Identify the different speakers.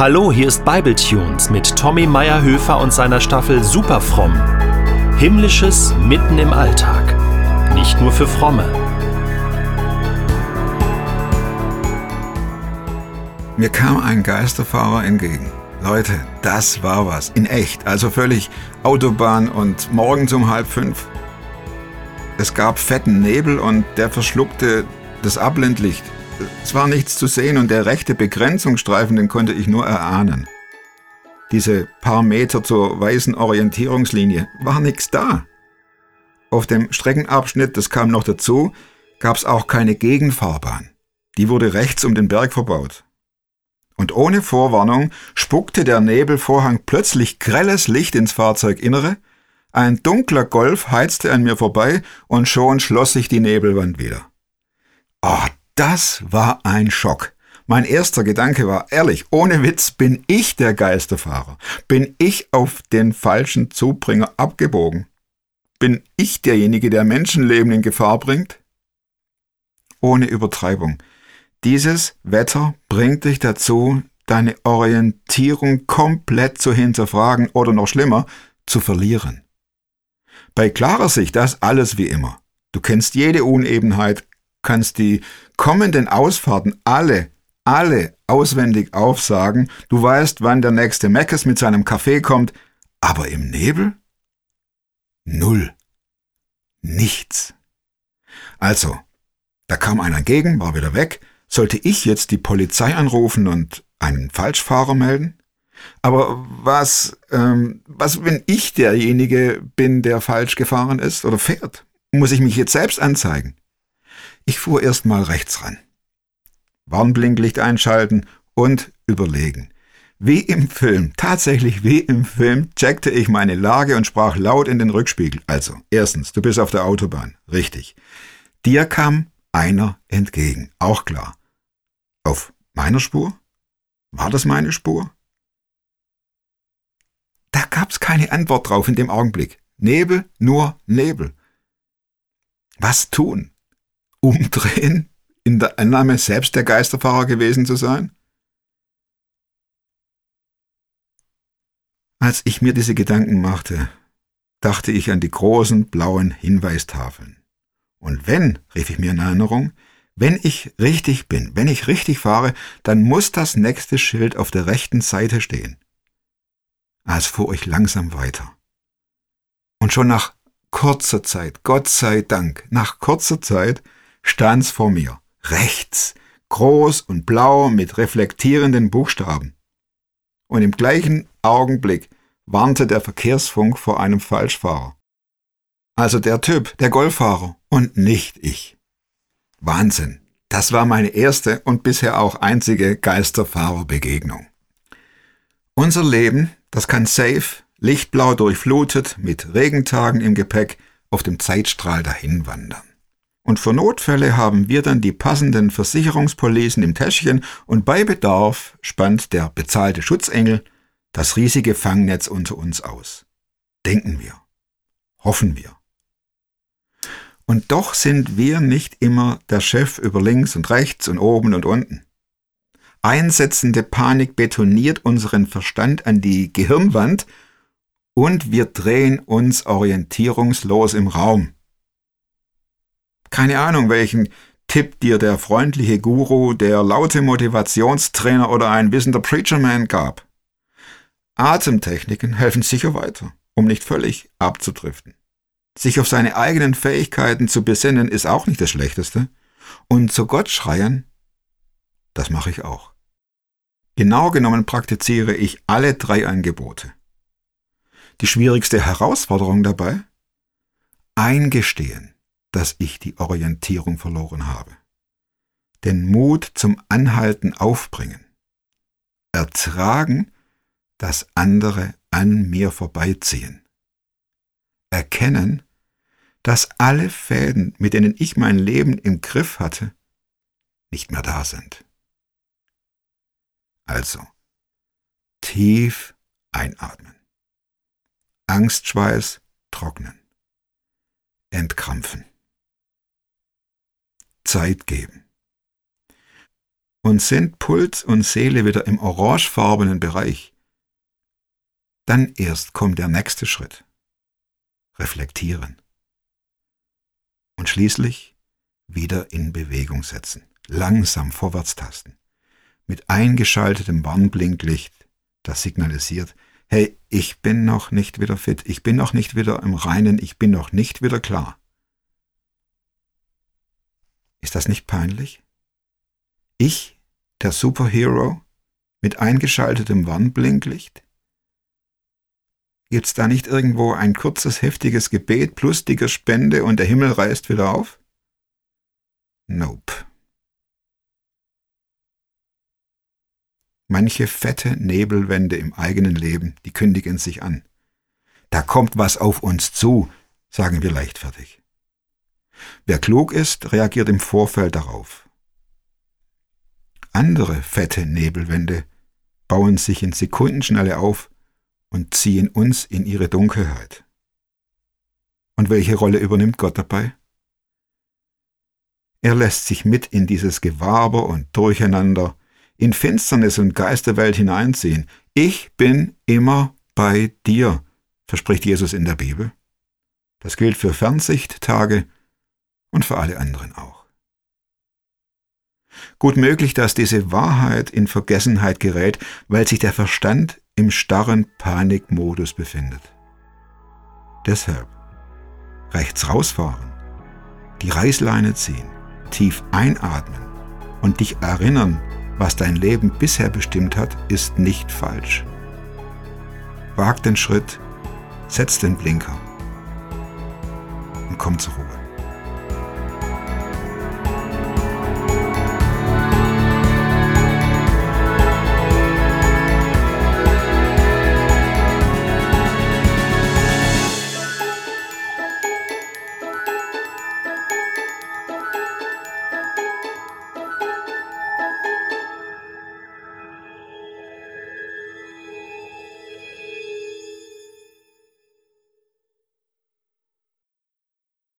Speaker 1: Hallo, hier ist Bibletunes mit Tommy Meyerhöfer und seiner Staffel Superfromm. Himmlisches mitten im Alltag. Nicht nur für Fromme.
Speaker 2: Mir kam ein Geisterfahrer entgegen. Leute, das war was. In echt. Also völlig Autobahn und morgens um halb fünf. Es gab fetten Nebel und der verschluckte das Abblendlicht. Es war nichts zu sehen und der rechte Begrenzungsstreifen, den konnte ich nur erahnen. Diese paar Meter zur weißen Orientierungslinie war nichts da. Auf dem Streckenabschnitt, das kam noch dazu, gab es auch keine Gegenfahrbahn. Die wurde rechts um den Berg verbaut. Und ohne Vorwarnung spuckte der Nebelvorhang plötzlich grelles Licht ins Fahrzeuginnere, ein dunkler Golf heizte an mir vorbei und schon schloss sich die Nebelwand wieder. Oh, das war ein Schock. Mein erster Gedanke war, ehrlich, ohne Witz, bin ich der Geisterfahrer? Bin ich auf den falschen Zubringer abgebogen? Bin ich derjenige, der Menschenleben in Gefahr bringt? Ohne Übertreibung. Dieses Wetter bringt dich dazu, deine Orientierung komplett zu hinterfragen oder noch schlimmer, zu verlieren. Bei klarer Sicht das alles wie immer. Du kennst jede Unebenheit, kannst die kommenden Ausfahrten alle, alle auswendig aufsagen. Du weißt, wann der nächste Meckes mit seinem Kaffee kommt. Aber im Nebel? Null. Nichts. Also, da kam einer entgegen, war wieder weg. Sollte ich jetzt die Polizei anrufen und einen Falschfahrer melden? Aber was, ähm, was, wenn ich derjenige bin, der falsch gefahren ist oder fährt? Muss ich mich jetzt selbst anzeigen? Ich fuhr erst mal rechts ran. Warnblinklicht einschalten und überlegen. Wie im Film, tatsächlich wie im Film, checkte ich meine Lage und sprach laut in den Rückspiegel. Also, erstens, du bist auf der Autobahn. Richtig. Dir kam einer entgegen. Auch klar. Auf meiner Spur? War das meine Spur? Da gab's keine Antwort drauf in dem Augenblick. Nebel, nur Nebel. Was tun? Umdrehen, in der Annahme selbst der Geisterfahrer gewesen zu sein? Als ich mir diese Gedanken machte, dachte ich an die großen blauen Hinweistafeln. Und wenn, rief ich mir in Erinnerung, wenn ich richtig bin, wenn ich richtig fahre, dann muss das nächste Schild auf der rechten Seite stehen. Als fuhr ich langsam weiter. Und schon nach kurzer Zeit, Gott sei Dank, nach kurzer Zeit stand's vor mir, rechts, groß und blau mit reflektierenden Buchstaben. Und im gleichen Augenblick warnte der Verkehrsfunk vor einem Falschfahrer. Also der Typ, der Golffahrer und nicht ich. Wahnsinn. Das war meine erste und bisher auch einzige Geisterfahrerbegegnung. Unser Leben, das kann safe, lichtblau durchflutet, mit Regentagen im Gepäck, auf dem Zeitstrahl dahinwandern. Und für Notfälle haben wir dann die passenden Versicherungspolisen im Täschchen und bei Bedarf spannt der bezahlte Schutzengel das riesige Fangnetz unter uns aus. Denken wir. Hoffen wir. Und doch sind wir nicht immer der Chef über links und rechts und oben und unten. Einsetzende Panik betoniert unseren Verstand an die Gehirnwand und wir drehen uns orientierungslos im Raum. Keine Ahnung, welchen Tipp dir der freundliche Guru, der laute Motivationstrainer oder ein wissender Preacherman gab. Atemtechniken helfen sicher weiter, um nicht völlig abzudriften. Sich auf seine eigenen Fähigkeiten zu besinnen ist auch nicht das Schlechteste. Und zu Gott schreien, das mache ich auch. Genau genommen praktiziere ich alle drei Angebote. Die schwierigste Herausforderung dabei? Eingestehen dass ich die Orientierung verloren habe. Den Mut zum Anhalten aufbringen. Ertragen, dass andere an mir vorbeiziehen. Erkennen, dass alle Fäden, mit denen ich mein Leben im Griff hatte, nicht mehr da sind. Also, tief einatmen. Angstschweiß trocknen. Entkrampfen. Zeit geben. und sind Puls und Seele wieder im orangefarbenen Bereich, dann erst kommt der nächste Schritt. Reflektieren. Und schließlich wieder in Bewegung setzen. Langsam vorwärts tasten. Mit eingeschaltetem Warnblinklicht, das signalisiert, hey, ich bin noch nicht wieder fit, ich bin noch nicht wieder im Reinen, ich bin noch nicht wieder klar. Ist das nicht peinlich? Ich, der Superhero, mit eingeschaltetem Warnblinklicht? Gibt's da nicht irgendwo ein kurzes, heftiges Gebet plus dicke Spende und der Himmel reißt wieder auf? Nope. Manche fette Nebelwände im eigenen Leben, die kündigen sich an. Da kommt was auf uns zu, sagen wir leichtfertig. Wer klug ist, reagiert im Vorfeld darauf. Andere fette Nebelwände bauen sich in Sekundenschnelle auf und ziehen uns in ihre Dunkelheit. Und welche Rolle übernimmt Gott dabei? Er lässt sich mit in dieses Gewaber und Durcheinander, in Finsternis und Geisterwelt hineinziehen. Ich bin immer bei dir, verspricht Jesus in der Bibel. Das gilt für Fernsichttage und für alle anderen auch. Gut möglich, dass diese Wahrheit in Vergessenheit gerät, weil sich der Verstand im starren Panikmodus befindet. Deshalb rechts rausfahren, die Reißleine ziehen, tief einatmen und dich erinnern, was dein Leben bisher bestimmt hat, ist nicht falsch. Wag den Schritt, setz den Blinker und komm zur Ruhe.